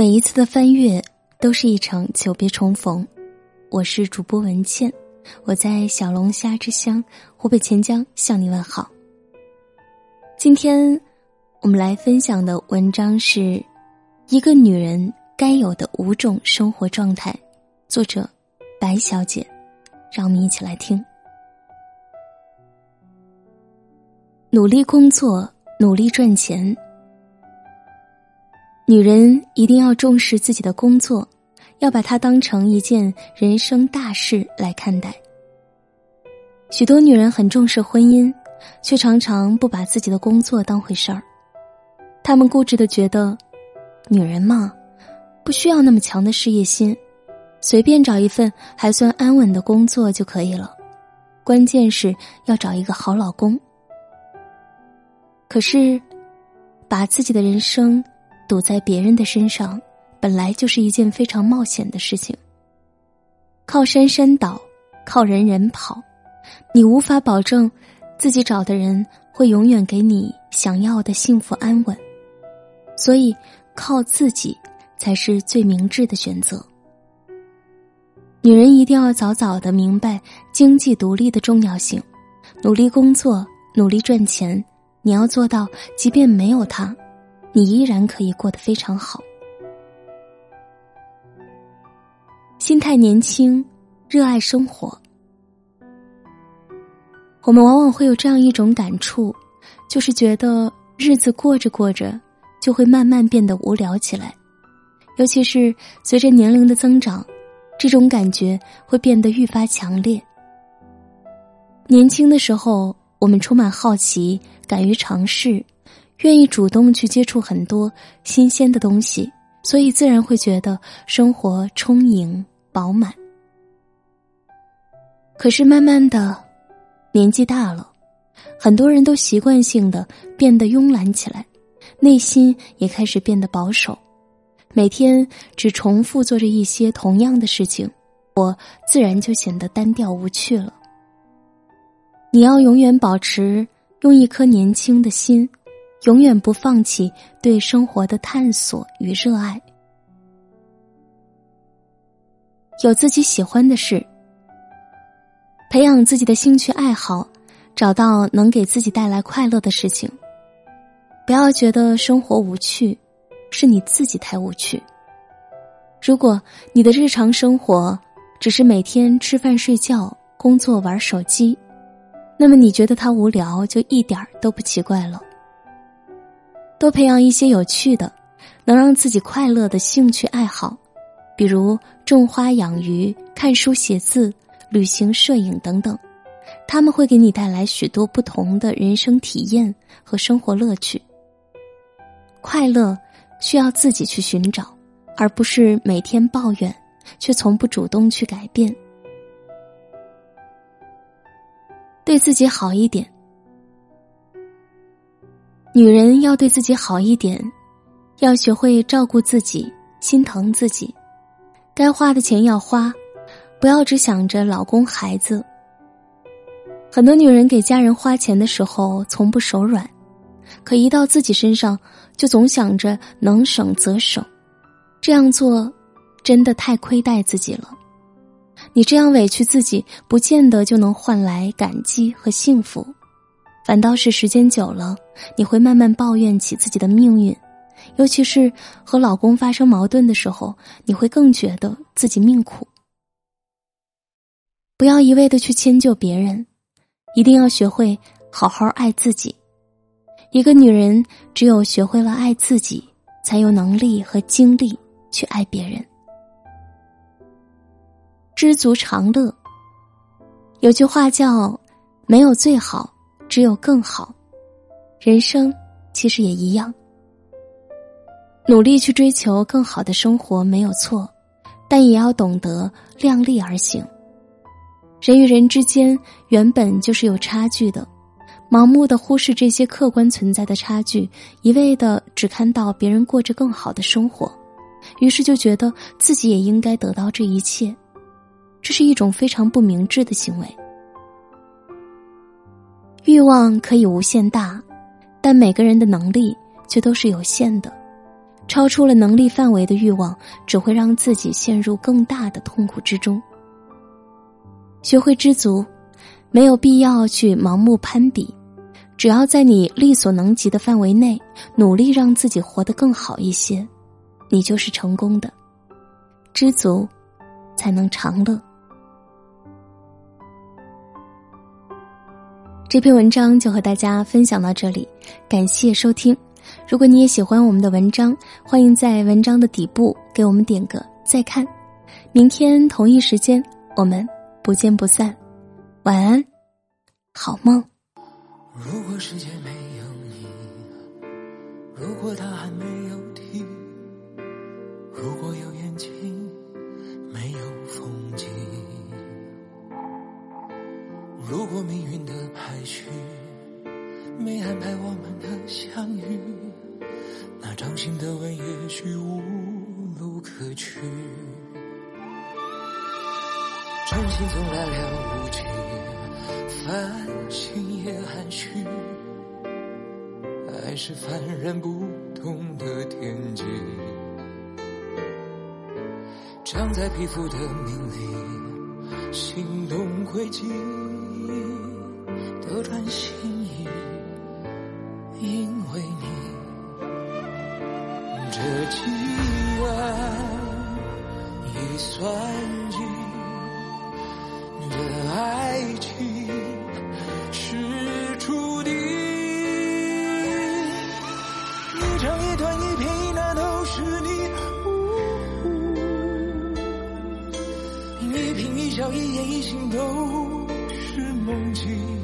每一次的翻阅都是一场久别重逢。我是主播文倩，我在小龙虾之乡湖北潜江向你问好。今天我们来分享的文章是《一个女人该有的五种生活状态》，作者白小姐。让我们一起来听。努力工作，努力赚钱。女人一定要重视自己的工作，要把它当成一件人生大事来看待。许多女人很重视婚姻，却常常不把自己的工作当回事儿。她们固执的觉得，女人嘛，不需要那么强的事业心，随便找一份还算安稳的工作就可以了。关键是要找一个好老公。可是，把自己的人生。赌在别人的身上，本来就是一件非常冒险的事情。靠山山倒，靠人人跑，你无法保证自己找的人会永远给你想要的幸福安稳。所以，靠自己才是最明智的选择。女人一定要早早的明白经济独立的重要性，努力工作，努力赚钱。你要做到，即便没有他。你依然可以过得非常好。心态年轻，热爱生活。我们往往会有这样一种感触，就是觉得日子过着过着，就会慢慢变得无聊起来。尤其是随着年龄的增长，这种感觉会变得愈发强烈。年轻的时候，我们充满好奇，敢于尝试。愿意主动去接触很多新鲜的东西，所以自然会觉得生活充盈饱满。可是慢慢的，年纪大了，很多人都习惯性的变得慵懒起来，内心也开始变得保守，每天只重复做着一些同样的事情，我自然就显得单调无趣了。你要永远保持用一颗年轻的心。永远不放弃对生活的探索与热爱，有自己喜欢的事，培养自己的兴趣爱好，找到能给自己带来快乐的事情。不要觉得生活无趣，是你自己太无趣。如果你的日常生活只是每天吃饭睡觉、工作玩手机，那么你觉得它无聊，就一点儿都不奇怪了。多培养一些有趣的、能让自己快乐的兴趣爱好，比如种花、养鱼、看书、写字、旅行、摄影等等，他们会给你带来许多不同的人生体验和生活乐趣。快乐需要自己去寻找，而不是每天抱怨，却从不主动去改变。对自己好一点。女人要对自己好一点，要学会照顾自己、心疼自己，该花的钱要花，不要只想着老公孩子。很多女人给家人花钱的时候从不手软，可一到自己身上就总想着能省则省，这样做真的太亏待自己了。你这样委屈自己，不见得就能换来感激和幸福。反倒是时间久了，你会慢慢抱怨起自己的命运，尤其是和老公发生矛盾的时候，你会更觉得自己命苦。不要一味的去迁就别人，一定要学会好好爱自己。一个女人只有学会了爱自己，才有能力和精力去爱别人。知足常乐。有句话叫“没有最好”。只有更好，人生其实也一样。努力去追求更好的生活没有错，但也要懂得量力而行。人与人之间原本就是有差距的，盲目的忽视这些客观存在的差距，一味的只看到别人过着更好的生活，于是就觉得自己也应该得到这一切，这是一种非常不明智的行为。欲望可以无限大，但每个人的能力却都是有限的。超出了能力范围的欲望，只会让自己陷入更大的痛苦之中。学会知足，没有必要去盲目攀比，只要在你力所能及的范围内，努力让自己活得更好一些，你就是成功的。知足，才能长乐。这篇文章就和大家分享到这里，感谢收听。如果你也喜欢我们的文章，欢迎在文章的底部给我们点个再看。明天同一时间，我们不见不散。晚安，好梦。如果世界没有你，如果他还没有停，我们的相遇，那掌心的吻也许无路可去。真心总来了无情，繁星也含蓄，爱是凡人不懂的天机。长在皮肤的命里，心动轨迹，斗转星移。这既然已算尽，这爱情是注定。一长一短一撇一捺都是你，一颦一笑一言一行都是梦境。